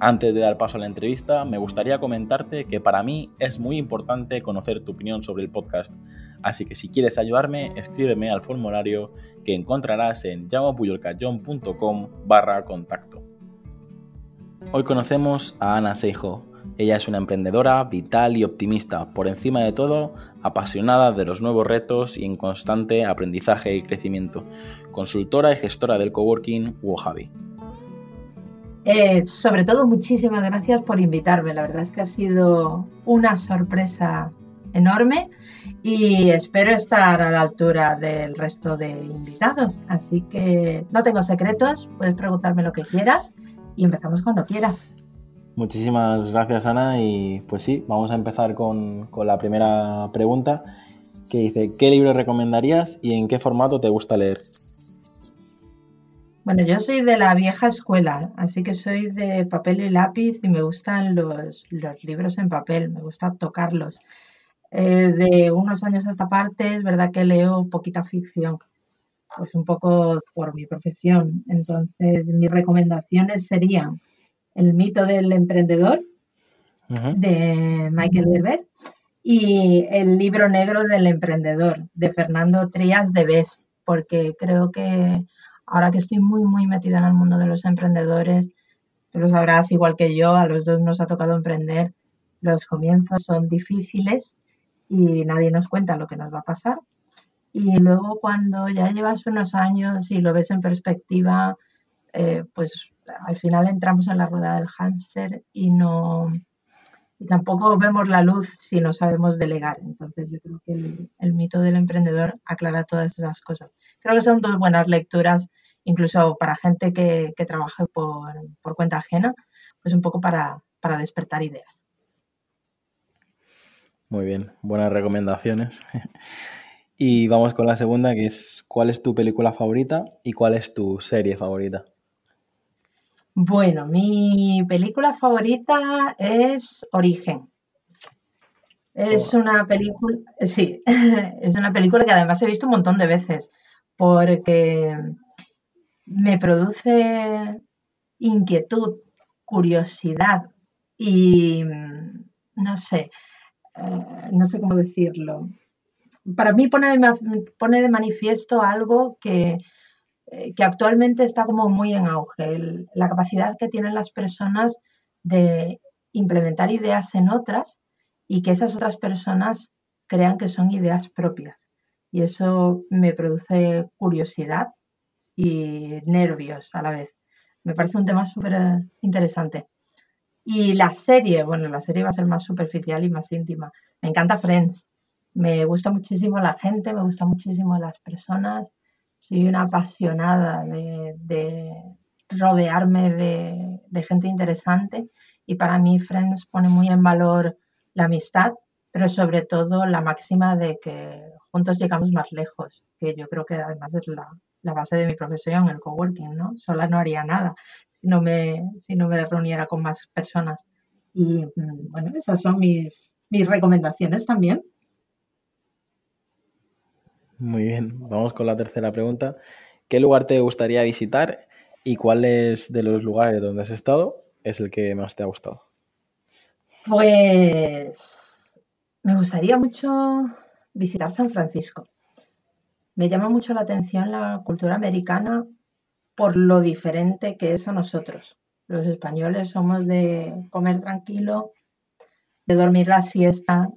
Antes de dar paso a la entrevista, me gustaría comentarte que para mí es muy importante conocer tu opinión sobre el podcast, así que si quieres ayudarme, escríbeme al formulario que encontrarás en llamapuyolcayón.com barra contacto. Hoy conocemos a Ana Seijo. Ella es una emprendedora vital y optimista, por encima de todo, apasionada de los nuevos retos y en constante aprendizaje y crecimiento, consultora y gestora del coworking Wojavi. Eh, sobre todo, muchísimas gracias por invitarme. La verdad es que ha sido una sorpresa enorme y espero estar a la altura del resto de invitados. Así que no tengo secretos, puedes preguntarme lo que quieras y empezamos cuando quieras. Muchísimas gracias Ana y pues sí, vamos a empezar con, con la primera pregunta que dice, ¿qué libro recomendarías y en qué formato te gusta leer? Bueno, yo soy de la vieja escuela, así que soy de papel y lápiz y me gustan los, libros en papel, me gusta tocarlos. Eh, de unos años a esta parte es verdad que leo poquita ficción, pues un poco por mi profesión. Entonces, mis recomendaciones serían El mito del emprendedor de Michael Gerber y El libro negro del emprendedor de Fernando Trías de Bes, porque creo que ahora que estoy muy, muy metida en el mundo de los emprendedores, tú lo sabrás igual que yo, a los dos nos ha tocado emprender, los comienzos son difíciles y nadie nos cuenta lo que nos va a pasar. Y luego cuando ya llevas unos años y lo ves en perspectiva, eh, pues al final entramos en la rueda del hámster y no y tampoco vemos la luz si no sabemos delegar. Entonces yo creo que el, el mito del emprendedor aclara todas esas cosas. Creo que son dos buenas lecturas incluso para gente que, trabaje por, cuenta ajena, pues un poco para, despertar ideas. Muy bien, buenas recomendaciones. Y vamos con la segunda, que es ¿cuál es tu película favorita y cuál es tu serie favorita? Bueno, mi película favorita es Origen. Es una película, sí, es una película que además he visto un montón de veces, porque me produce inquietud, curiosidad y mm, no sé, eh, no sé cómo decirlo. Para mí pone de, pone de manifiesto algo que, eh, que, actualmente está como muy en auge, la capacidad que tienen las personas de implementar ideas en otras y que esas otras personas crean que son ideas propias. Y eso me produce curiosidad y nervios a la vez. Me parece un tema súper eh, interesante. Y la serie, bueno, la serie va a ser más superficial y más íntima. Me encanta Friends. Me gusta muchísimo la gente, me gusta muchísimo las personas. Soy una apasionada de, rodearme de, de, gente interesante y para mí Friends pone muy en valor la amistad, pero sobre todo la máxima de que juntos llegamos más lejos, que yo creo que además es la, la base de mi profesión, el coworking, ¿no? Sola no haría nada si no me, si no me reuniera con más personas. Y mm, bueno, esas son mis, mis recomendaciones también. Muy bien, vamos con la tercera pregunta. ¿Qué lugar te gustaría visitar y cuáles de los lugares donde has estado es el que más te ha gustado? Pues me gustaría mucho visitar San Francisco. Me llama mucho la atención la cultura americana por lo diferente que es a nosotros. Los españoles somos de comer tranquilo, de dormir la siesta,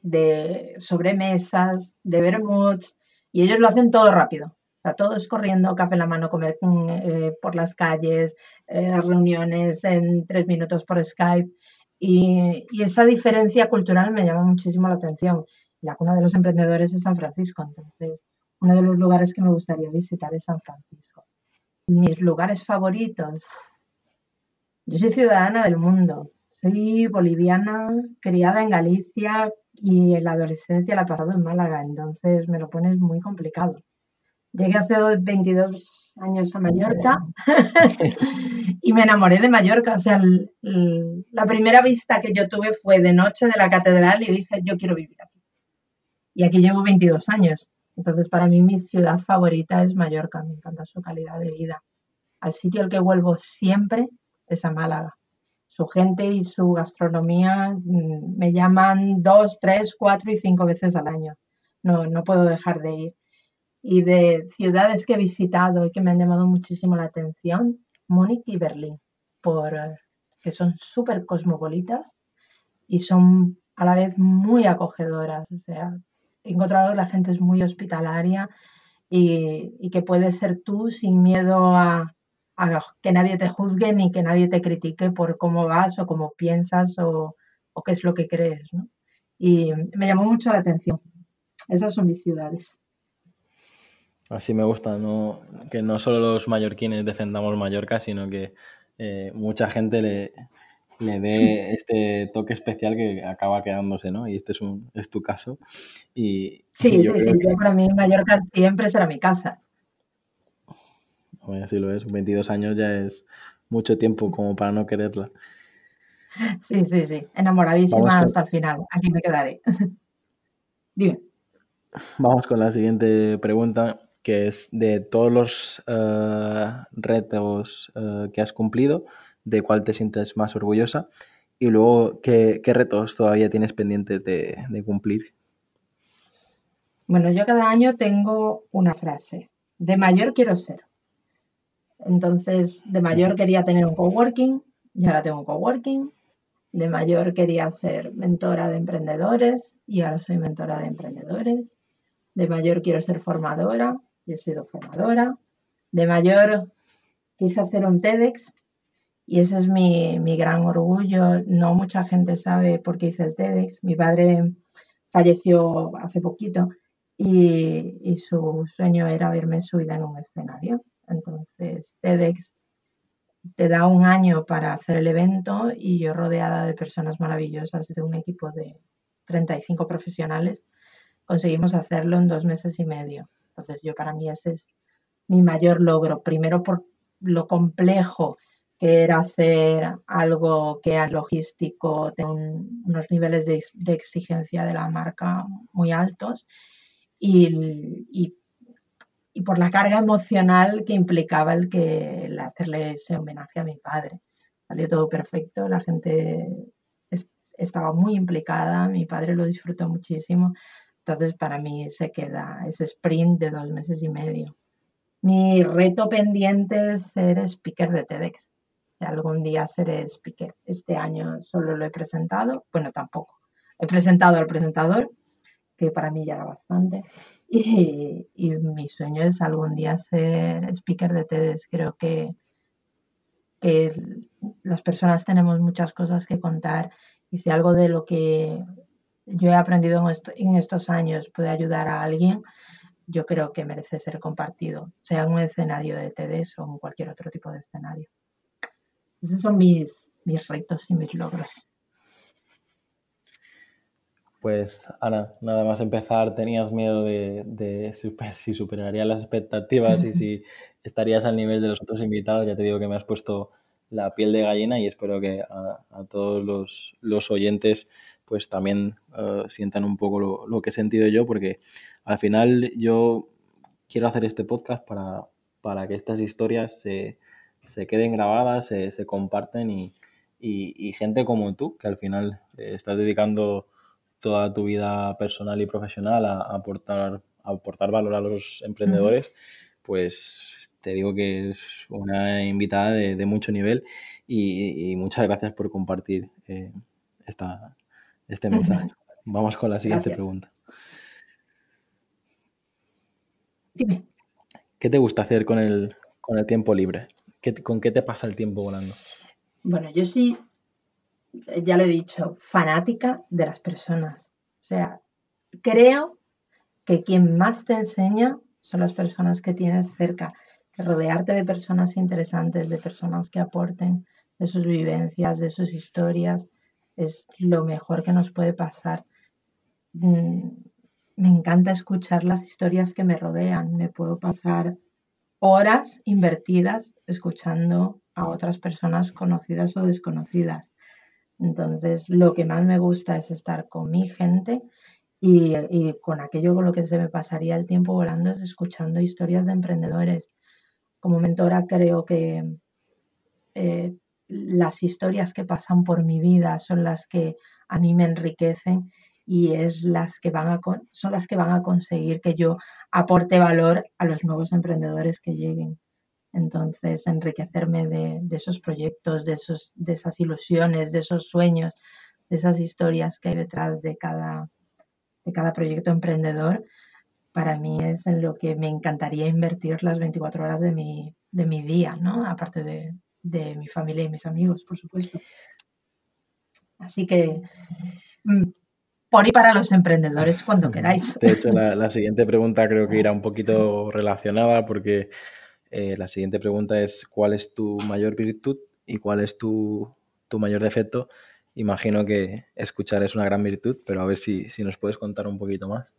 de sobremesas, de vermuts, y ellos lo hacen todo rápido. O sea, corriendo, café en la mano, comer eh, por las calles, eh, reuniones en tres minutos por Skype. Y, y, esa diferencia cultural me llama muchísimo la atención. La cuna de los emprendedores es San Francisco, entonces uno de los lugares que me gustaría visitar es San Francisco. Mis lugares favoritos. Yo soy ciudadana del mundo. Soy boliviana, criada en Galicia y en la adolescencia la he pasado en Málaga, entonces me lo pones muy complicado. Llegué hace 22 años a Mallorca y me enamoré de Mallorca. O sea, la primera vista que yo tuve fue de noche de la catedral y dije, yo quiero vivir aquí. Y aquí llevo 22 años. Entonces, para mí mi ciudad favorita es Mallorca. Me encanta su calidad de vida. Al sitio al que vuelvo siempre es a Málaga. Su gente y su gastronomía mm, me llaman dos, tres, cuatro y cinco veces al año. No, no puedo dejar de ir y de ciudades que he visitado y que me han llamado muchísimo la atención, Múnich y Berlín, por, que son súper cosmopolitas y son a la vez muy acogedoras. O sea, he encontrado que la gente es muy hospitalaria y, que puedes ser tú sin miedo a, que nadie te juzgue ni que nadie te critique por cómo vas o cómo piensas o, o qué es lo que crees. ¿no? Y me llamó mucho la atención. Esas son mis ciudades. Así me gusta, ¿no? que no solo los mallorquines defendamos Mallorca, sino que eh, mucha gente le, le dé este toque especial que acaba quedándose, ¿no? Y este es, un, es tu caso. Y, sí, sí, sí. Para mí Mallorca siempre será mi casa. Bueno, así lo es. 22 años ya es mucho tiempo como para no quererla. Sí, sí, sí. Enamoradísima hasta el final. Aquí me quedaré. Dime. Vamos con la siguiente pregunta que es de todos los eh, retos eh, que has cumplido, de cuál te sientes más orgullosa y luego qué, retos todavía tienes pendientes de, cumplir. Bueno, yo cada año tengo una frase. De mayor quiero ser. Entonces, de mayor quería tener un coworking y ahora tengo un coworking. De mayor quería ser mentora de emprendedores y ahora soy mentora de emprendedores. De mayor quiero ser formadora he sido formadora. De mayor quise hacer un TEDx y ese es mi, gran orgullo. No mucha gente sabe por qué hice el TEDx. Mi padre falleció hace poquito y, su sueño era verme subida en un escenario. Entonces, TEDx te da un año para hacer el evento y yo rodeada de personas maravillosas, de un equipo de 35 profesionales, conseguimos hacerlo en dos meses y medio. Entonces yo para mí ese es mi mayor logro, primero por lo complejo que era hacer algo que era logístico, de unos niveles de, exigencia de la marca muy altos y, por la carga emocional que implicaba el, que, el hacerle ese homenaje a mi padre. Salió todo perfecto, la gente estaba muy implicada, mi padre lo disfrutó muchísimo. Entonces, para mí se queda ese sprint de dos meses y medio. Mi reto pendiente es ser speaker de TEDx. Algún día seré speaker. Este año solo lo he presentado. Bueno, tampoco. He presentado al presentador, que para mí ya era bastante. Y, mi sueño es algún día ser speaker de TEDx. Creo que, que las personas tenemos muchas cosas que contar y si algo de lo que yo he aprendido en, estos años puede ayudar a alguien, yo creo que merece ser compartido, sea en un escenario de TEDx o en cualquier otro tipo de escenario. Esos son mis, mis retos y mis logros. Pues Ana, nada más empezar, ¿tenías miedo de, si superarías las expectativas y si estarías al nivel de los otros invitados? Ya te digo que me has puesto la piel de gallina y espero que a, todos los, los oyentes pues también eh, sientan un poco lo, que he sentido yo, porque al final yo quiero hacer este podcast para, para que estas historias se, queden grabadas, se, se comparten y, gente como tú, que al final eh, estás dedicando toda tu vida personal y profesional a, aportar, aportar valor a los emprendedores, pues te digo que es una invitada de, mucho nivel y, muchas gracias por compartir eh, esta, este mensaje. Vamos con la siguiente pregunta. Dime. ¿Qué te gusta hacer con el, con el tiempo libre? ¿Con qué te pasa el tiempo volando? Bueno, yo sí, ya lo he dicho, fanática de las personas. O sea, creo que quien más te enseña son las personas que tienes cerca. Que rodearte de personas interesantes, de personas que aporten, de sus vivencias, de sus historias, es lo mejor que nos puede pasar. Mm, me encanta escuchar las historias que me rodean. Me puedo pasar horas invertidas escuchando a otras personas conocidas o desconocidas. Entonces, lo que más me gusta es estar con mi gente y, con aquello con lo que se me pasaría el tiempo volando es escuchando historias de emprendedores. Como mentora creo que eh, las historias que pasan por mi vida son las que a mí me enriquecen y es las que van a, son las que van a conseguir que yo aporte valor a los nuevos emprendedores que lleguen. Entonces, enriquecerme de, esos proyectos, de, esos, de esas ilusiones, de esos sueños, de esas historias que hay detrás de cada, de cada proyecto emprendedor, para mí es en lo que me encantaría invertir las 24 horas de mi, de mi día, ¿no? Aparte de, de mi familia y mis amigos, por supuesto. Así que mm, por y para los emprendedores cuando queráis. De hecho, la, siguiente pregunta creo que irá un poquito relacionada porque eh, la siguiente pregunta es ¿cuál es tu mayor virtud y cuál es tu, mayor defecto? Imagino que escuchar es una gran virtud, pero a ver si, si nos puedes contar un poquito más.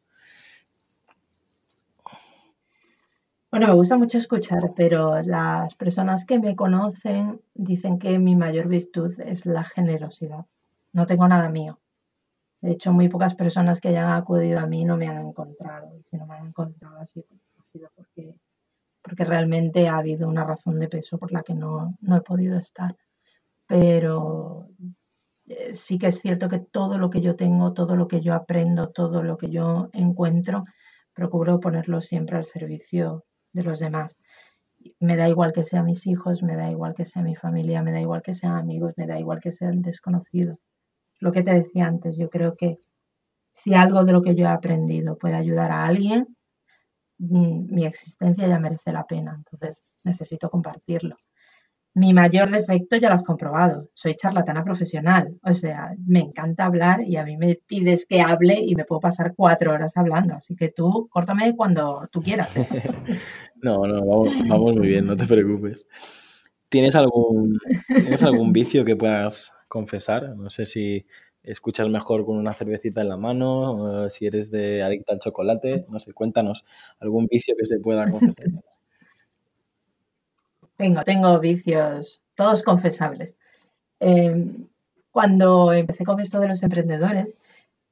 Bueno, me gusta mucho escuchar, pero las personas que me conocen dicen que mi mayor virtud es la generosidad. No tengo nada mío. De hecho, muy pocas personas que hayan acudido a mí no me han encontrado. Y si no me han encontrado así, ha sido porque, porque realmente ha habido una razón de peso por la que no, no he podido estar. Pero eh, sí que es cierto que todo lo que yo tengo, todo lo que yo aprendo, todo lo que yo encuentro, procuro ponerlo siempre al servicio de los demás. Me da igual que sean mis hijos, me da igual que sea mi familia, me da igual que sean amigos, me da igual que sean desconocidos lo que te decía antes, yo creo que si algo de lo que yo he aprendido puede ayudar a alguien, mm, mi existencia ya merece la pena, entonces necesito compartirlo. Mi mayor defecto ya lo has comprobado, soy charlatana profesional, o sea, me encanta hablar y a mí me pides que hable y me puedo pasar cuatro horas hablando, así que tú córtame cuando tú quieras. no, no, vamos, vamos, muy bien, no te preocupes. ¿Tienes algún, ¿Tienes algún vicio que puedas confesar. No sé si escuchas mejor con una cervecita en la mano, si eres de adicta al chocolate, no sé, cuéntanos algún vicio que se pueda confesar. Tengo, tengo vicios, todos confesables. Em, cuando empecé con esto de los emprendedores,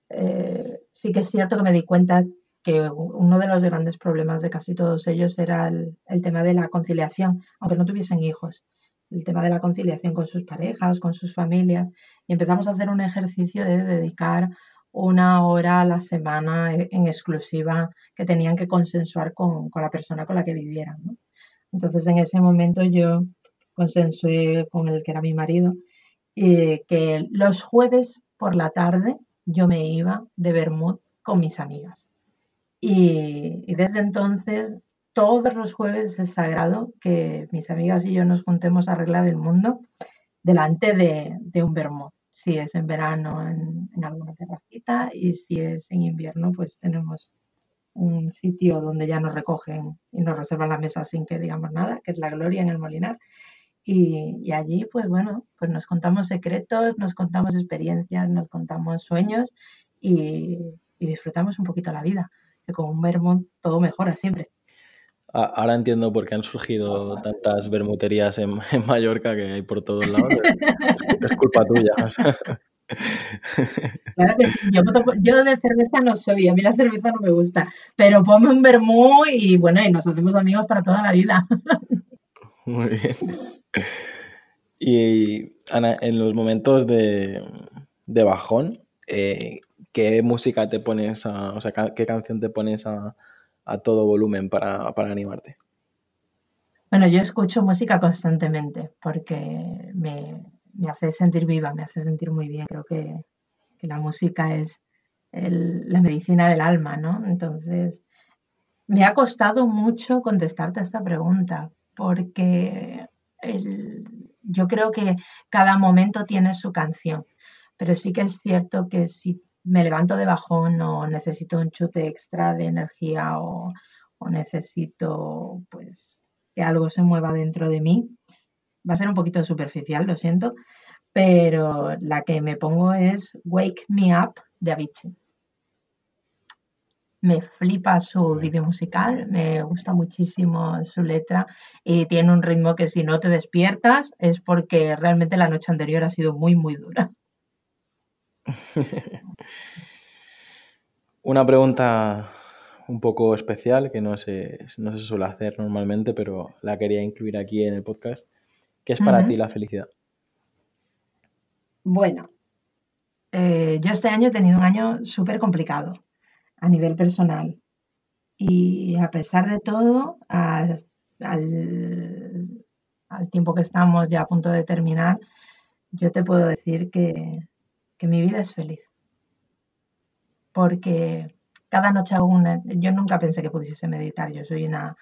eh, sí que es cierto que me di cuenta que uno de los grandes problemas de casi todos ellos era el tema de la conciliación, aunque no tuviesen hijos el tema de la conciliación con sus parejas, con sus familias, y empezamos a hacer un ejercicio de dedicar una hora a la semana e, en exclusiva que tenían que consensuar con, la persona con la que vivieran. Entonces en ese momento yo consensué con el que era mi marido eh, que los jueves por la tarde yo me iba de Bermud con mis amigas. Y, desde entonces todos los jueves es sagrado que mis amigas y yo nos juntemos a arreglar el mundo delante de, un vermut. Si es en verano en, alguna terracita y si es en invierno, pues tenemos un sitio donde ya nos recogen y nos reservan la mesa sin que digamos nada, que es la Gloria en el Molinar. Y, allí, pues bueno, pues nos contamos secretos, nos contamos experiencias, nos contamos sueños y, disfrutamos un poquito la vida, que con un vermut todo mejora siempre. Ahora entiendo por qué han surgido tantas bermuterías en, Mallorca que hay por todos lados. Es, culpa tuya. Claro que sí. Yo, de cerveza no soy, a mí la cerveza no me gusta, pero ponme un vermú y bueno, y nos hacemos amigos para toda la vida. Muy bien. Y Ana, en los momentos de, bajón, eh, ¿qué música te pones a, o sea, qué canción te pones a, a todo volumen para, animarte? Bueno, yo escucho música constantemente porque me, hace sentir viva, me hace sentir muy bien. Creo que, la música es la medicina del alma, ¿no? Entonces, me ha costado mucho contestarte a esta pregunta porque yo creo que cada momento tiene su canción, pero sí que es cierto que si me levanto de bajón o necesito un chute extra de energía o, necesito pues que algo se mueva dentro de mí, va a ser un poquito superficial, lo siento, pero la que me pongo es Wake Me Up de Avicii. Me flipa su vídeo musical, me gusta muchísimo su letra y tiene un ritmo que si no te despiertas es porque realmente la noche anterior ha sido muy, muy dura. Una pregunta un poco especial que no se, no se suele hacer normalmente, pero la quería incluir aquí en el podcast. ¿Qué es para ti la felicidad? Bueno, eh, yo este año he tenido un año súper complicado a nivel personal. Y a pesar de todo, al, tiempo que estamos ya a punto de terminar, yo te puedo decir que, que mi vida es feliz. Porque cada noche hago una... Yo nunca pensé que pudiese meditar, yo soy una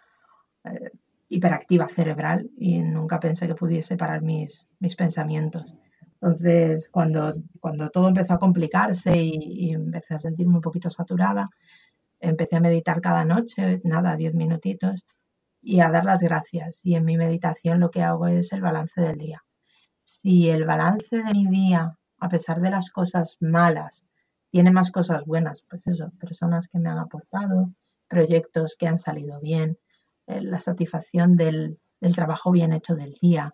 eh, hiperactiva cerebral y nunca pensé que pudiese parar mis, mis pensamientos. Entonces, cuando, cuando todo empezó a complicarse y, empecé a sentirme un poquito saturada, empecé a meditar cada noche, nada, diez minutitos, y a dar las gracias. Y en mi meditación lo que hago es el balance del día. Si el balance de mi día, a pesar de las cosas malas, tiene más cosas buenas, pues eso, personas que me han aportado, proyectos que han salido bien, la satisfacción del, del trabajo bien hecho del día,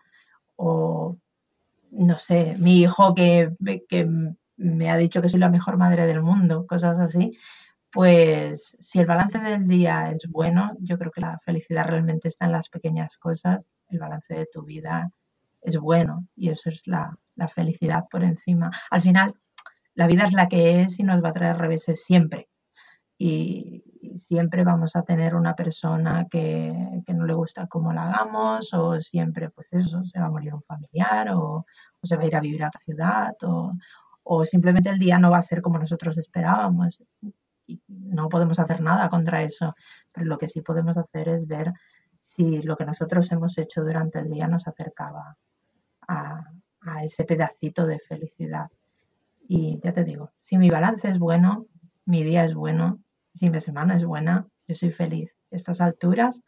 o no sé, mi hijo que, que me ha dicho que soy la mejor madre del mundo, cosas así, pues si el balance del día es bueno, yo creo que la felicidad realmente está en las pequeñas cosas, el balance de tu vida es bueno y eso es la, la felicidad por encima. Al final, la vida es la que es y nos va a traer reveses siempre. Y, siempre vamos a tener una persona que, no le gusta cómo la hagamos, o siempre, pues eso, se va a morir un familiar, o, se va a ir a vivir a otra ciudad, o, o simplemente el día no va a ser como nosotros esperábamos. Y no podemos hacer nada contra eso, pero lo que sí podemos hacer es ver si lo que nosotros hemos hecho durante el día nos acercaba a, a ese pedacito de felicidad. Y ya te digo, si mi balance es bueno, mi día es bueno, si mi semana es buena, yo soy feliz. A estas alturas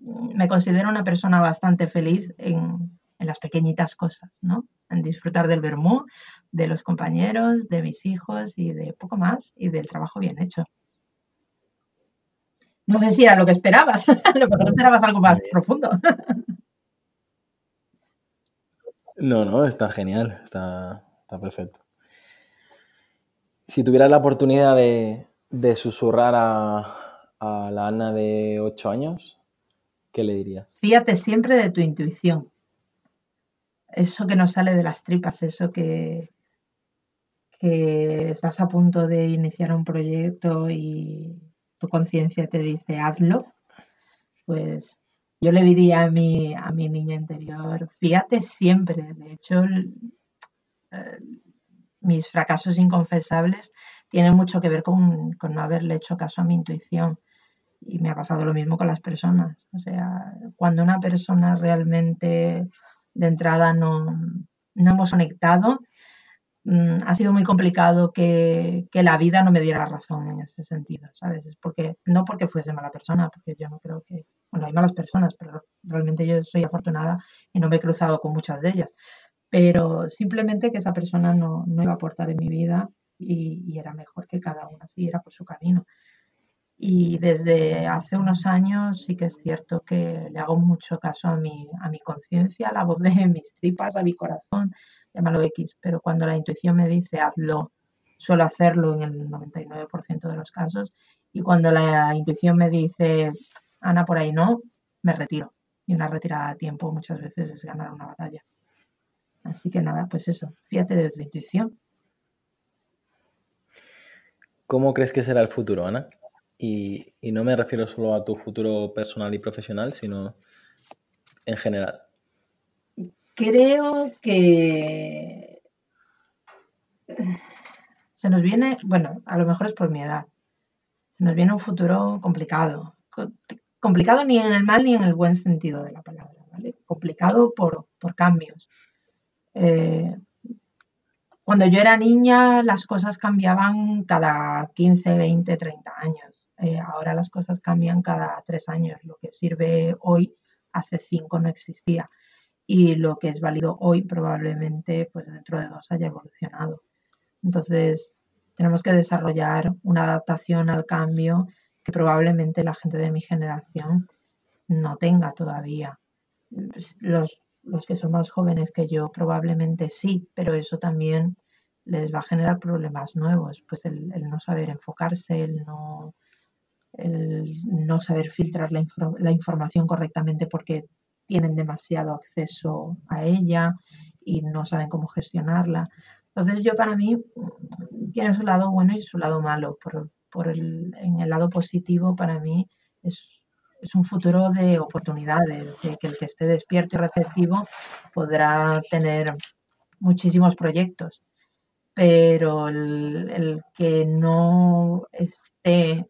me considero una persona bastante feliz en, las pequeñitas cosas, ¿no? En disfrutar del vermú, de los compañeros, de mis hijos y de poco más y del trabajo bien hecho. No sé si era lo que esperabas, lo que esperabas algo más profundo. No, no, está genial, está, está perfecto. Si tuvieras la oportunidad de, susurrar a, la Ana de 8 años, ¿qué le dirías? Fíjate siempre de tu intuición. Eso que no sale de las tripas, eso que, que estás a punto de iniciar un proyecto y tu conciencia te dice hazlo, pues yo le diría a mi, a mi niña interior, fíjate siempre. De hecho, mis fracasos inconfesables tienen mucho que ver con, no haberle hecho caso a mi intuición. Y me ha pasado lo mismo con las personas. O sea, cuando una persona realmente de entrada no, hemos conectado, mm, ha sido muy complicado que, la vida no me diera razón en ese sentido, ¿sabes? Es porque, no porque fuese mala persona, porque yo no creo que, bueno, hay malas personas, pero realmente yo soy afortunada y no me he cruzado con muchas de ellas pero simplemente que esa persona no, iba a aportar en mi vida y, era mejor que cada uno siguiera por su camino. Y desde hace unos años sí que es cierto que le hago mucho caso a mi, a mi conciencia, a la voz de mis tripas, a mi corazón, llámalo X, pero cuando la intuición me dice hazlo, suelo hacerlo en el 99% de los casos, y cuando la intuición me dice Ana, por ahí no, me retiro. Y una retirada a tiempo muchas veces es ganar una batalla. Así que nada, pues eso, fíjate de tu intuición. ¿Cómo crees que será el futuro, Ana? Y, no me refiero solo a tu futuro personal y profesional, sino en general. Creo que se nos viene, bueno, a lo mejor es por mi edad, se nos viene un futuro complicado. Complicado ni en el mal ni en el buen sentido de la palabra, ¿vale? Complicado por, por cambios. Eh, cuando yo era niña las cosas cambiaban cada 15, 20, 30 años. Eh, ahora las cosas cambian cada tres años. Lo que sirve hoy, hace cinco no existía. y lo que es válido hoy probablemente pues dentro de dos haya evolucionado. Entonces, tenemos que desarrollar una adaptación al cambio que probablemente la gente de mi generación no tenga todavía. Los, los que son más jóvenes que yo probablemente sí, pero eso también les va a generar problemas nuevos, pues el, no saber enfocarse, el no, el no saber filtrar la, información correctamente porque tienen demasiado acceso a ella y no saben cómo gestionarla. Entonces yo para mí tiene su lado bueno y su lado malo. Por, por el, en el lado positivo para mí es, es un futuro de oportunidades, de que el que esté despierto y receptivo podrá tener muchísimos proyectos pero el, que no esté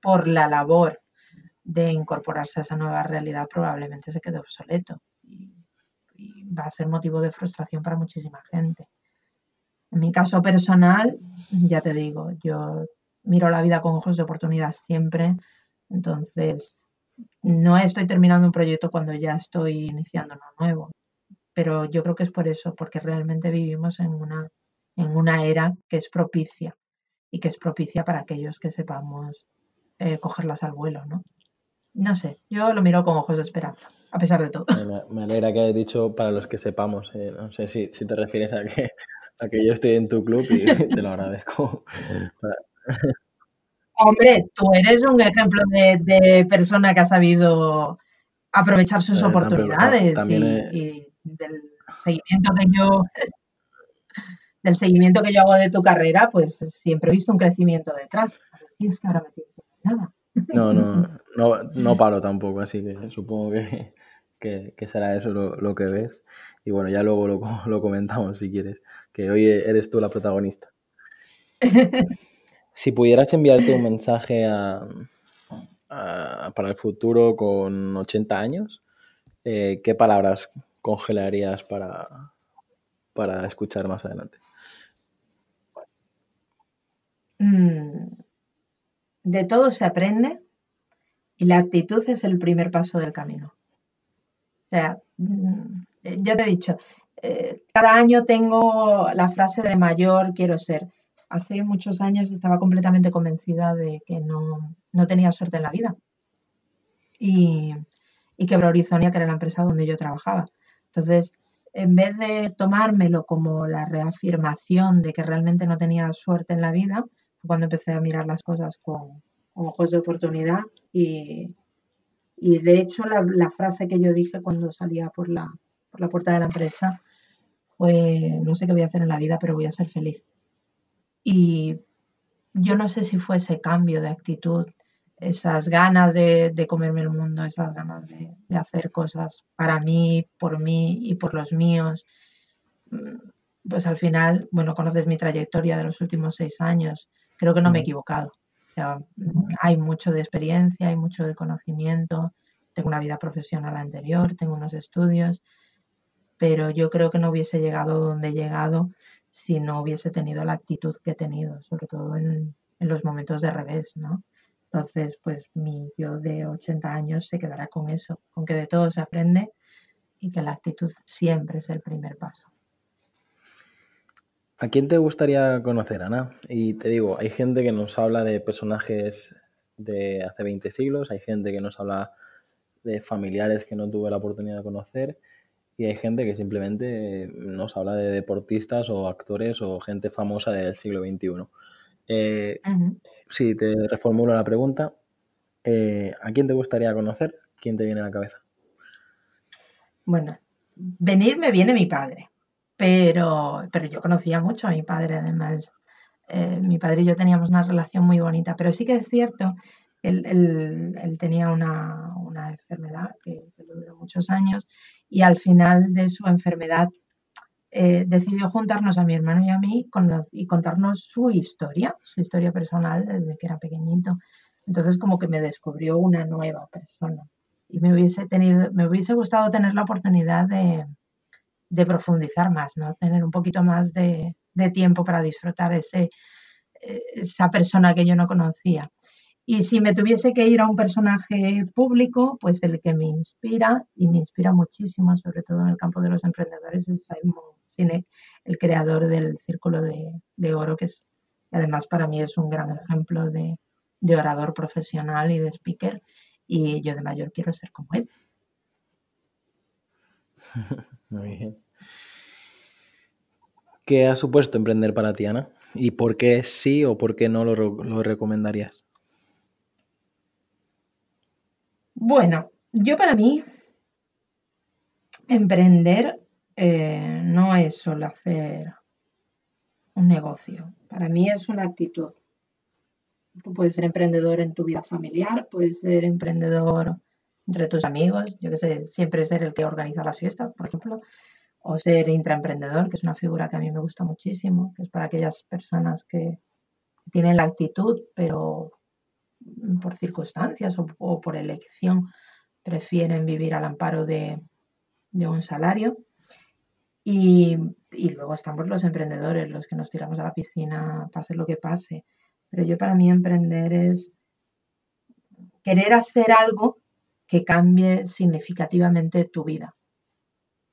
por la labor de incorporarse a esa nueva realidad probablemente se quede obsoleto y, va a ser motivo de frustración para muchísima gente. En mi caso personal, ya te digo, yo miro la vida con ojos de oportunidad siempre, entonces no estoy terminando un proyecto cuando ya estoy iniciando uno nuevo, pero yo creo que es por eso, porque realmente vivimos en una en una era que es propicia y que es propicia para aquellos que sepamos eh, cogerlas al vuelo, ¿no? No sé, yo lo miro con ojos de esperanza, a pesar de todo. Me, alegra que hayas dicho para los que sepamos. Eh, no sé si, te refieres a que, a que yo estoy en tu club y te lo agradezco. Hombre, tú eres un ejemplo de, persona que ha sabido aprovechar sus eh, oportunidades y, del seguimiento que yo del seguimiento que yo hago de tu carrera, pues siempre he visto un crecimiento detrás. A si es que ahora me tienes nada. No, no, no, no paro tampoco, así que supongo que, será eso lo, que ves. Y bueno, ya luego lo, comentamos si quieres, que hoy eres tú la protagonista. si pudieras enviarte un mensaje para el futuro con 80 años, eh, ¿qué palabras congelarías para, para escuchar más adelante? De todo se aprende y la actitud es el primer paso del camino. O sea, mm, ya te he dicho, eh, cada año tengo la frase de mayor quiero ser. Hace muchos años estaba completamente convencida de que no, tenía suerte en la vida y, y que Brorizonia, que era la empresa donde yo trabajaba. Entonces, en vez de tomármelo como la reafirmación de que realmente no tenía suerte en la vida, cuando empecé a mirar las cosas con, ojos de oportunidad y, de hecho la, frase que yo dije cuando salía por la, por la puerta de la empresa fue, no sé qué voy a hacer en la vida, pero voy a ser feliz. Y yo no sé si fue ese cambio de actitud, esas ganas de, comerme el mundo, esas ganas de, de, hacer cosas para mí, por mí y por los míos. Pues al final, bueno, conoces mi trayectoria de los últimos seis años creo que no me he equivocado. hay mucho de experiencia, hay mucho de conocimiento, tengo una vida profesional anterior, tengo unos estudios, pero yo creo que no hubiese llegado donde he llegado si no hubiese tenido la actitud que he tenido, sobre todo en, los momentos de revés, ¿no? Entonces, pues mi yo de 80 años se quedará con eso, con que de todo se aprende y que la actitud siempre es el primer paso. ¿A quién te gustaría conocer, Ana? Y te digo, hay gente que nos habla de personajes de hace 20 siglos, hay gente que nos habla de familiares que no tuve la oportunidad de conocer y hay gente que simplemente nos habla de deportistas o actores o gente famosa del siglo XXI. Eh, Si te reformulo la pregunta, eh, ¿a quién te gustaría conocer? ¿Quién te viene a la cabeza? Bueno, venir me viene mi padre pero, pero yo conocía mucho a mi padre, además. Eh, mi padre y yo teníamos una relación muy bonita, pero sí que es cierto, él, él, tenía una, una enfermedad que, duró muchos años y al final de su enfermedad eh, decidió juntarnos a mi hermano y a mí y contarnos su historia, su historia personal desde que era pequeñito. Entonces como que me descubrió una nueva persona y me hubiese, tenido, me hubiese gustado tener la oportunidad de, de profundizar más, ¿no? Tener un poquito más de, tiempo para disfrutar ese, esa persona que yo no conocía. Y si me tuviese que ir a un personaje público, pues el que me inspira, y me inspira muchísimo, sobre todo en el campo de los emprendedores, es Simon Sinek, el creador del Círculo de, Oro, que es, además para mí es un gran ejemplo de, de orador profesional y de speaker, y yo de mayor quiero ser como él. Muy bien. ¿Qué ha supuesto emprender para ti, Ana? ¿Y por qué sí o por qué no lo, recomendarías? Bueno, yo para mí, emprender eh, no es solo hacer un negocio. Para mí es una actitud. Tú puedes ser emprendedor en tu vida familiar, puedes ser emprendedor entre tus amigos, yo que sé, siempre ser el que organiza las fiestas, por ejemplo o ser intraemprendedor, que es una figura que a mí me gusta muchísimo, que es para aquellas personas que tienen la actitud, pero por circunstancias o, por elección prefieren vivir al amparo de, un salario. Y, y, luego estamos los emprendedores, los que nos tiramos a la piscina, pase lo que pase. Pero yo para mí emprender es querer hacer algo que cambie significativamente tu vida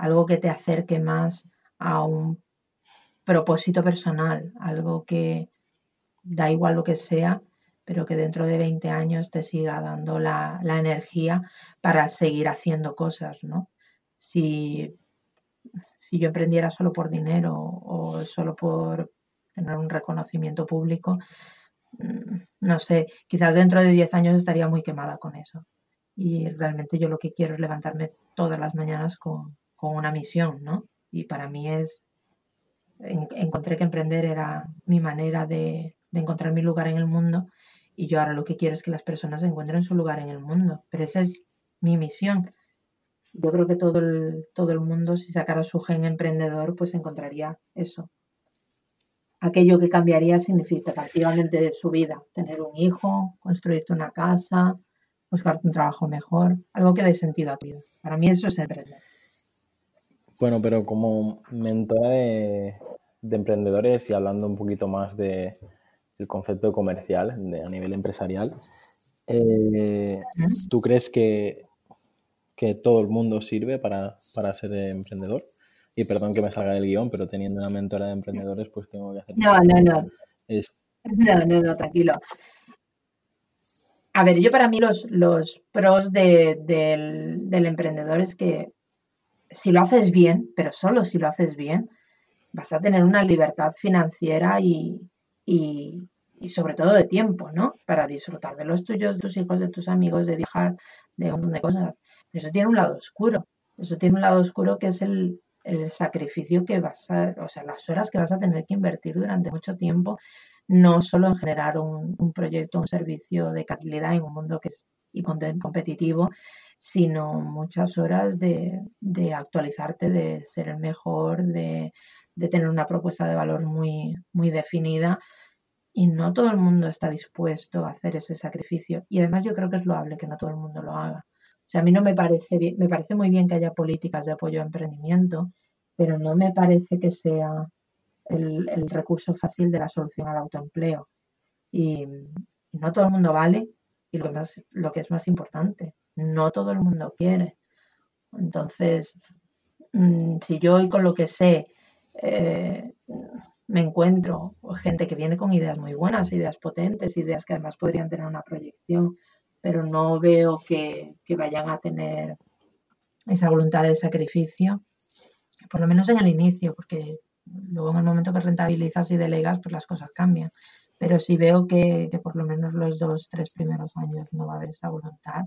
algo que te acerque más a un propósito personal, algo que da igual lo que sea, pero que dentro de 20 años te siga dando la, energía para seguir haciendo cosas, ¿no? Si, si yo emprendiera solo por dinero o solo por tener un reconocimiento público, mm, no sé, quizás dentro de 10 años estaría muy quemada con eso. Y realmente yo lo que quiero es levantarme todas las mañanas con, con una misión, ¿no? Y para mí es, encontré que emprender era mi manera de, encontrar mi lugar en el mundo y yo ahora lo que quiero es que las personas encuentren su lugar en el mundo, pero esa es mi misión. Yo creo que todo el, todo el mundo, si sacara su gen emprendedor, pues encontraría eso. Aquello que cambiaría significativamente su vida. Tener un hijo, construirte una casa, buscarte un trabajo mejor, algo que dé sentido a tu vida. Para mí eso es emprender. Bueno, pero como mentora de, emprendedores y hablando un poquito más de, del concepto comercial de, a nivel empresarial, eh, ¿tú crees que, que, todo el mundo sirve para, ser emprendedor? Y perdón que me salga del guion, pero teniendo una mentora de emprendedores, pues tengo que hacer... No, no, no. No, no, no, tranquilo. A ver, yo para mí los, los pros del, del emprendedor es que si lo haces bien, pero solo si lo haces bien, vas a tener una libertad financiera y, sobre todo de tiempo, ¿no? Para disfrutar de los tuyos, de tus hijos, de tus amigos, de viajar, de un montón de cosas. Eso tiene un lado oscuro. Eso tiene un lado oscuro que es el, sacrificio que vas a, o sea, las horas que vas a tener que invertir durante mucho tiempo, no solo en generar un, un proyecto, un servicio de calidad en un mundo que es y competitivo, sino muchas horas de, actualizarte, de ser el mejor, de, tener una propuesta de valor muy, muy definida. Y no todo el mundo está dispuesto a hacer ese sacrificio. Y además yo creo que es loable que no todo el mundo lo haga. O sea, a mí no me parece bien, me parece muy bien que haya políticas de apoyo a emprendimiento, pero no me parece que sea el, recurso fácil de la solución al autoempleo. Y, y no todo el mundo vale, y lo, más, lo que es más importante, no todo el mundo quiere. Entonces, mm, si yo hoy con lo que sé eh, me encuentro gente que viene con ideas muy buenas, ideas potentes, ideas que además podrían tener una proyección, pero no veo que, vayan a tener esa voluntad de sacrificio, por lo menos en el inicio, porque luego en el momento que rentabilizas y delegas, pues las cosas cambian. Pero si veo que, que por lo menos los dos, tres primeros años no va a haber esa voluntad,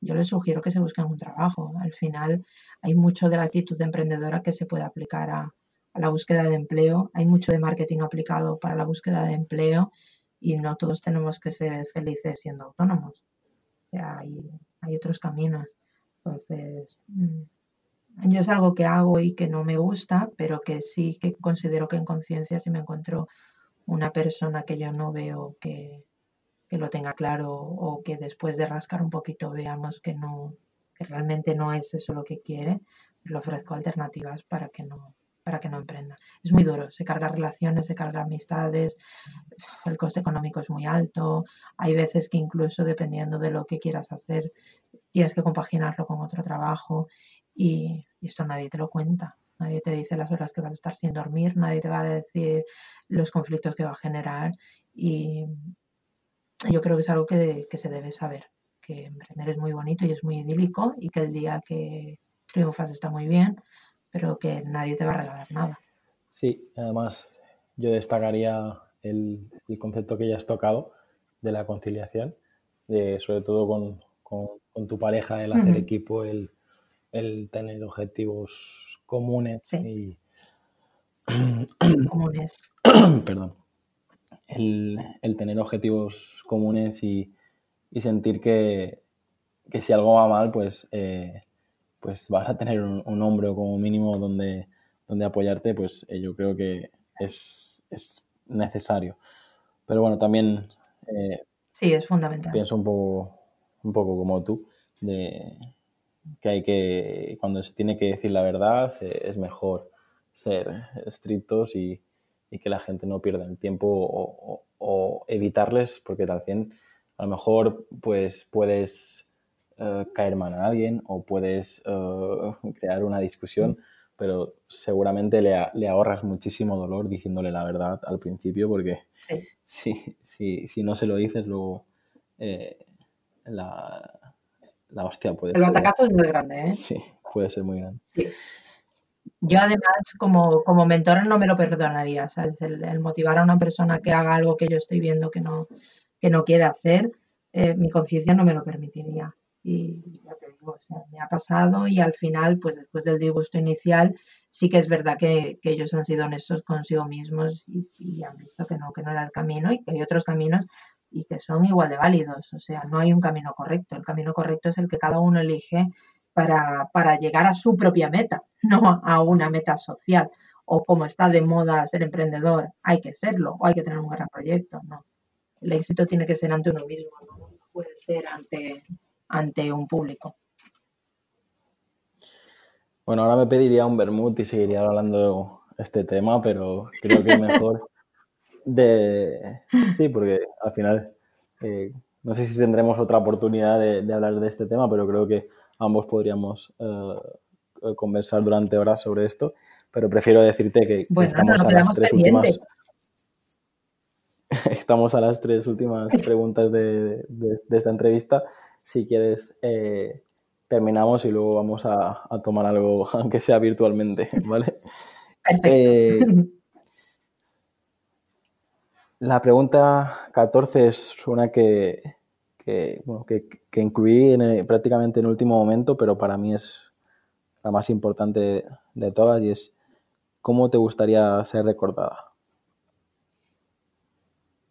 yo les sugiero que se busquen un trabajo. Al final hay mucho de la actitud de emprendedora que se puede aplicar a, la búsqueda de empleo, hay mucho de marketing aplicado para la búsqueda de empleo y no todos tenemos que ser felices siendo autónomos. Hay, hay otros caminos. Entonces, mm, yo es algo que hago y que no me gusta, pero que sí que considero que en conciencia si me encuentro una persona que yo no veo que, que lo tenga claro o que después de rascar un poquito veamos que no, que realmente no es eso lo que quiere, le ofrezco alternativas para que no, para que no emprenda. Es muy duro, se carga relaciones, se carga amistades, el coste económico es muy alto, hay veces que incluso dependiendo de lo que quieras hacer, tienes que compaginarlo con otro trabajo y, esto nadie te lo cuenta. Nadie te dice las horas que vas a estar sin dormir, nadie te va a decir los conflictos que va a generar y yo creo que es algo que, que se debe saber, que emprender es muy bonito y es muy idílico y que el día que triunfas está muy bien, pero que nadie te va a regalar nada. Sí, además yo destacaría el, concepto que ya has tocado de la conciliación, de, sobre todo con, tu pareja, el hacer equipo, el, tener objetivos comunes y... comunes. Perdón. El, tener objetivos comunes y, sentir que, si algo va mal, pues eh, pues vas a tener un, un hombro como mínimo donde, donde apoyarte, pues eh, yo creo que es, necesario. Pero bueno, también... Eh, sí, es fundamental. Pienso un poco, un poco como tú, de que hay que, cuando se tiene que decir la verdad, es mejor ser estrictos y, que la gente no pierda el tiempo o, o evitarles, porque también a lo mejor pues puedes eh, caer mal a alguien o puedes eh, crear una discusión, pero seguramente le, le, ahorras muchísimo dolor diciéndole la verdad al principio porque si, si, si, no se lo dices luego eh, la, la, hostia puede El atacazo es muy grande, ¿eh? Sí, puede ser muy grande. Yo además como, como mentora no me lo perdonaría, ¿sabes? El, motivar a una persona que haga algo que yo estoy viendo que no, que no quiere hacer, mi conciencia no me lo permitiría y ya te digo, me ha pasado y al final, pues después del disgusto inicial, sí que es verdad que, ellos han sido honestos consigo mismos y, han visto que no, que no era el camino y que hay otros caminos y que son igual de válidos. O sea, no hay un camino correcto. El camino correcto es el que cada uno elige para, para llegar a su propia meta, no a una meta social. O como está de moda ser emprendedor, hay que serlo o hay que tener un gran proyecto. No. El éxito tiene que ser ante uno mismo, no puede ser ante, ante un público. Bueno, ahora me pediría un vermut y seguiría hablando de este tema, pero creo que es mejor de... Sí, porque al final eh, no sé si tendremos otra oportunidad de, hablar de este tema, pero creo que ambos podríamos eh, conversar durante horas sobre esto, pero prefiero decirte que, estamos a las tres últimas estamos a las tres últimas preguntas de, esta entrevista. Si quieres, eh, terminamos y luego vamos a, tomar algo, aunque sea virtualmente, ¿vale? Eh, la pregunta 14 es una que, que, incluí prácticamente en último momento, pero para mí es la más importante de todas y es ¿cómo te gustaría ser recordada?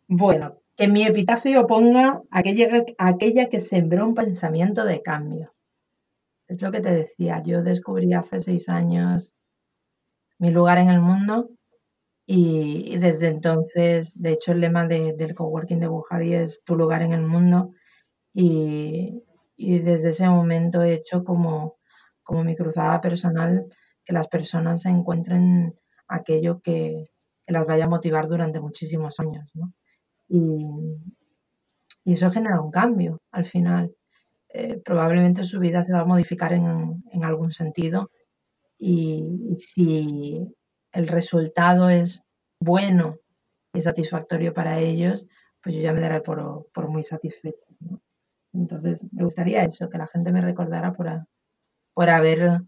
Bueno, que mi epitafio ponga aquella, aquella que sembró un pensamiento de cambio. Es lo que te decía, yo descubrí hace seis años mi lugar en el mundo y, desde entonces, de hecho el lema del coworking de Bujavi es tu lugar en el mundo y, desde ese momento he hecho como, como mi cruzada personal que las personas encuentren aquello que, que las vaya a motivar durante muchísimos años. ¿no? y, eso genera un cambio al final. Eh, probablemente su vida se va a modificar en, algún sentido y, si el resultado es bueno y satisfactorio para ellos, pues yo ya me daré por, muy satisfecho. Entonces, me gustaría eso, que la gente me recordara por, por haber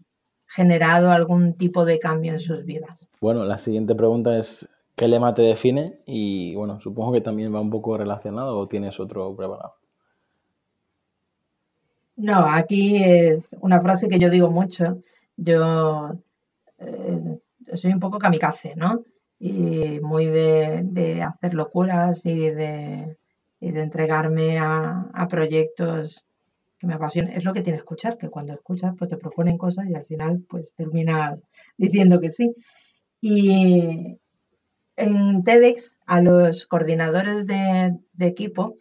generado algún tipo de cambio en sus vidas. Bueno, la siguiente pregunta es, ¿Qué lema te define? Y bueno, supongo que también va un poco relacionado o tienes otro preparado. No, aquí es una frase que yo digo mucho. Yo eh, soy un poco kamikaze, ¿no? Y muy de, hacer locuras y de, entregarme a, a, proyectos que me apasionan. Es lo que tiene escuchar, que cuando escuchas pues te proponen cosas y al final pues terminas diciendo que sí. Y, en TEDx a los coordinadores de, equipo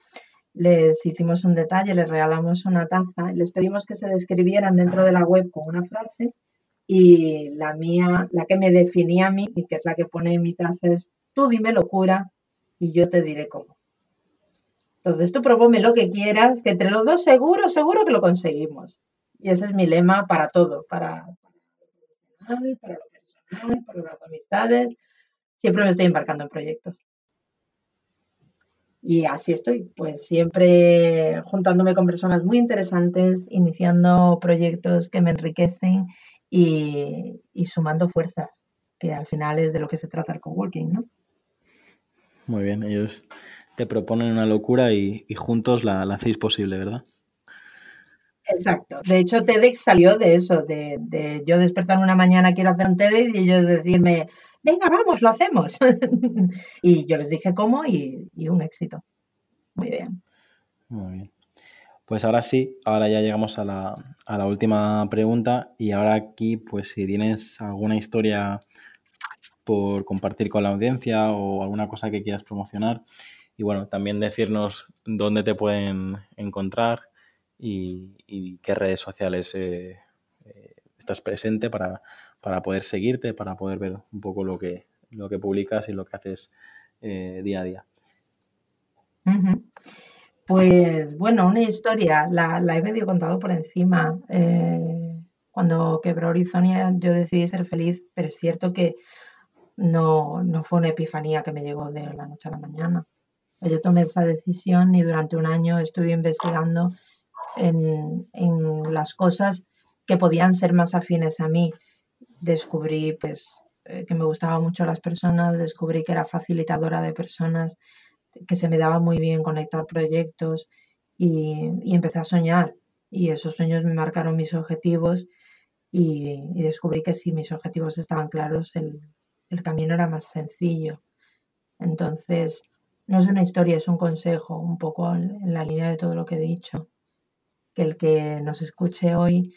les hicimos un detalle, les regalamos una taza, les pedimos que se describieran dentro de la web con una frase y la mía, la que me definía a mí y que es la que pone en mi taza es tú dime locura y yo te diré cómo. Entonces tú propone lo que quieras, que entre los dos seguro, seguro que lo conseguimos. Y ese es mi lema para todo, para, para lo personal, para las amistades. Siempre me estoy embarcando en proyectos. Y así estoy, pues siempre juntándome con personas muy interesantes, iniciando proyectos que me enriquecen y, sumando fuerzas, que al final es de lo que se trata el coworking, ¿no? Muy bien, ellos te proponen una locura y, juntos la, hacéis posible, ¿verdad? Exacto. De hecho, TEDx salió de eso, de, yo despertar una mañana, quiero hacer un TEDx y ellos decirme, venga, vamos, lo hacemos. y yo les dije cómo y, un éxito. Muy bien. Muy bien. Pues ahora sí, ahora ya llegamos a la, a la última pregunta y ahora aquí, pues si tienes alguna historia por compartir con la audiencia o alguna cosa que quieras promocionar y bueno, también decirnos dónde te pueden encontrar y, qué redes sociales eh, eh, estás presente para, para poder seguirte, para poder ver un poco lo que, lo que publicas y lo que haces eh, día a día. Pues bueno, una historia, la, he medio contado por encima. Eh, cuando quebró Horizonia yo decidí ser feliz, pero es cierto que no, no fue una epifanía que me llegó de la noche a la mañana. Yo tomé esa decisión y durante un año estuve investigando en, en las cosas que podían ser más afines a mí descubrí pues eh, que me gustaban mucho las personas, descubrí que era facilitadora de personas, que se me daba muy bien conectar proyectos y, empecé a soñar y esos sueños me marcaron mis objetivos y, descubrí que si mis objetivos estaban claros el, camino era más sencillo. Entonces, no es una historia, es un consejo, un poco en la línea de todo lo que he dicho. Que el que nos escuche hoy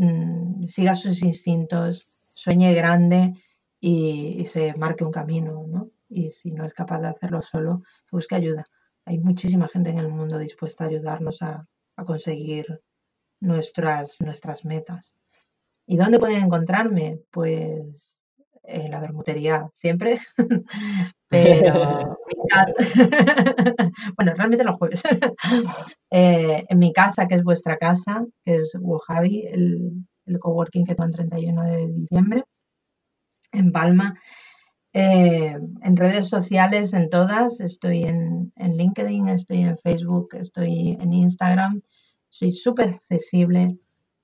Mm, siga sus instintos, sueñe grande y, se marque un camino, ¿no? Y si no es capaz de hacerlo solo, busque ayuda. Hay muchísima gente en el mundo dispuesta a ayudarnos a, conseguir nuestras, nuestras metas. ¿Y dónde pueden encontrarme? Pues en la bermutería siempre, pero bueno, realmente los jueves. Eh, en mi casa, que es vuestra casa, que es Wojavi, el, el coworking que tengo el 31 de diciembre, en Palma. Eh, en redes sociales, en todas, estoy en, en, LinkedIn, estoy en Facebook, estoy en Instagram, soy súper accesible,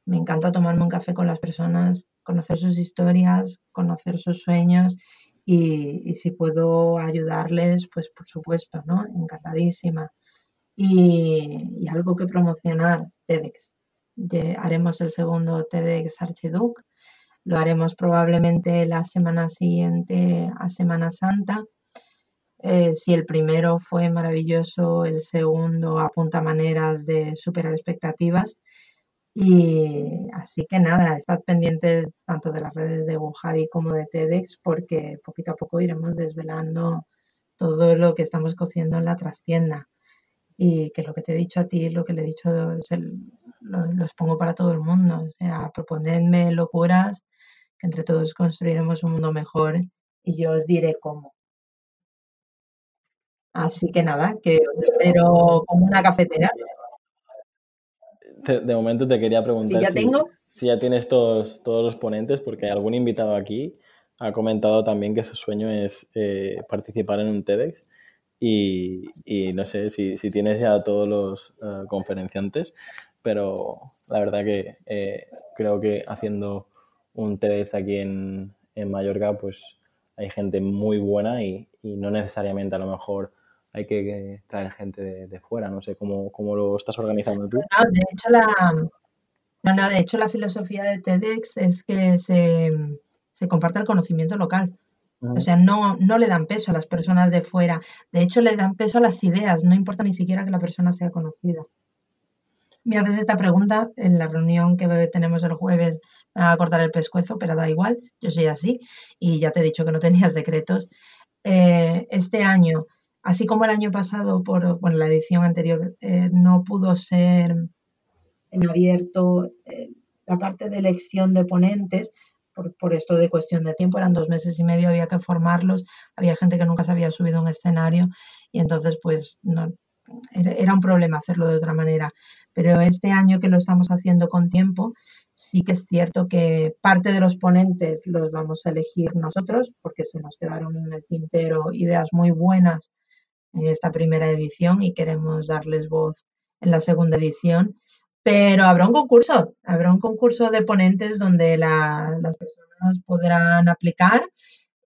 me encanta tomarme un café con las personas, conocer sus historias, conocer sus sueños y, si puedo ayudarles, pues por supuesto, ¿no? Encantadísima. Y, algo que promocionar, TEDx. haremos el segundo TEDx Archiduc. Lo haremos probablemente la semana siguiente a Semana Santa. Eh, si el primero fue maravilloso, el segundo apunta maneras de superar expectativas. Y así que nada, estad pendientes tanto de las redes de Wojavi como de TEDx porque poquito a poco iremos desvelando todo lo que estamos cociendo en la trastienda. Y que lo que te he dicho a ti, lo que le he dicho, lo, los pongo para todo el mundo. O sea, proponedme locuras, que entre todos construiremos un mundo mejor y yo os diré cómo. Así que nada, que os espero como una cafetera de momento te quería preguntar si, ya tienes todos, todos los ponentes, porque algún invitado aquí ha comentado también que su sueño es eh, participar en un TEDx. Y, no sé si, tienes ya todos los eh, conferenciantes, pero la verdad que eh, creo que haciendo un TEDx aquí en, en, Mallorca, pues hay gente muy buena y, y no necesariamente a lo mejor hay que traer gente de, fuera. No sé cómo, cómo, lo estás organizando tú. No, de hecho, la, de hecho, la filosofía de TEDx es que se, se comparte el conocimiento local. O sea, no, no le dan peso a las personas de fuera. De hecho, le dan peso a las ideas. No importa ni siquiera que la persona sea conocida. Me haces esta pregunta en la reunión que tenemos el jueves. A cortar el pescuezo, pero da igual. Yo soy así. Y ya te he dicho que no tenías secretos. Eh, este año Así como el año pasado, por bueno, la edición anterior, eh, no pudo ser en abierto, eh, la parte de elección de ponentes, por, esto de cuestión de tiempo, eran dos meses y medio, había que formarlos, había gente que nunca se había subido a un escenario y entonces pues no, era, un problema hacerlo de otra manera. Pero este año que lo estamos haciendo con tiempo, sí que es cierto que parte de los ponentes los vamos a elegir nosotros porque se nos quedaron en el tintero ideas muy buenas en esta primera edición y queremos darles voz en la segunda edición. Pero habrá un concurso, habrá un concurso de ponentes donde las personas podrán aplicar,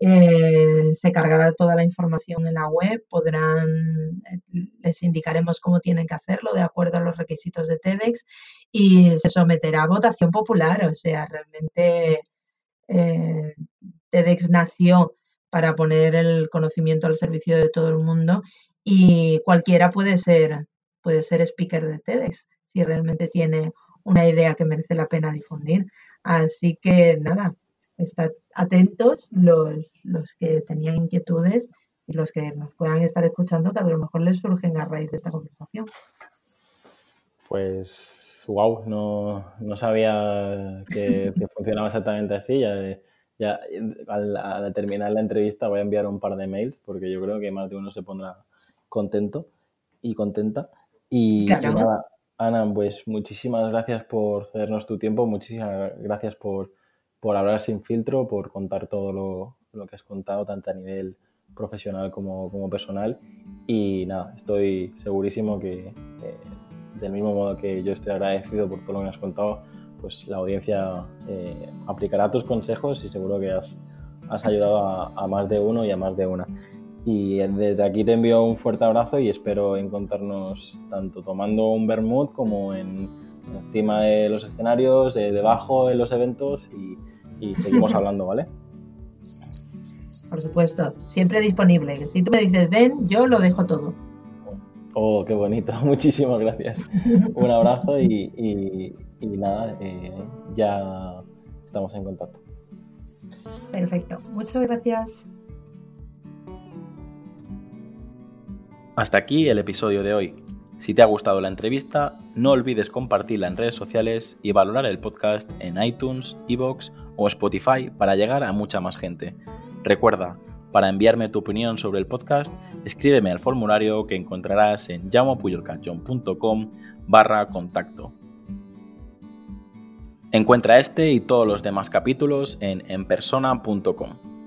eh, se cargará toda la información en la web, podrán, eh, les indicaremos cómo tienen que hacerlo de acuerdo a los requisitos de TEDx y se someterá a votación popular, o sea, realmente eh, TEDx nació para poner el conocimiento al servicio de todo el mundo y cualquiera puede ser, puede ser speaker de TEDx si realmente tiene una idea que merece la pena difundir. Así que nada, estad atentos los, los que tenían inquietudes y los que nos puedan estar escuchando, que a lo mejor les surgen a raíz de esta conversación. Pues, wow, no, no sabía que, funcionaba exactamente así. Ya, ya al, terminar la entrevista voy a enviar un par de mails porque yo creo que más de uno se pondrá contento y contenta. Y, nada, Ana, pues muchísimas gracias por cedernos tu tiempo, muchísimas gracias por, hablar sin filtro, por contar todo lo, que has contado, tanto a nivel profesional como, personal. Y nada, estoy segurísimo que eh, del mismo modo que yo estoy agradecido por todo lo que has contado, pues la audiencia eh, aplicará tus consejos y seguro que has, ayudado a, a, más de uno y a más de una. Y desde aquí te envío un fuerte abrazo y espero encontrarnos tanto tomando un vermut como en, encima de los escenarios, debajo en los eventos y, seguimos hablando, ¿vale? Por supuesto, siempre disponible. Si tú me dices ven, yo lo dejo todo. Oh, qué bonito. Muchísimas gracias. Un abrazo y, nada, eh, ya estamos en contacto. Perfecto. Muchas gracias. Hasta aquí el episodio de hoy. Si te ha gustado la entrevista, no olvides compartirla en redes sociales y valorar el podcast en iTunes, Evox o Spotify para llegar a mucha más gente. Recuerda, para enviarme tu opinión sobre el podcast, escríbeme al formulario que encontrarás en llamopuyolcanchon.com barra contacto. Encuentra este y todos los demás capítulos en enpersona.com.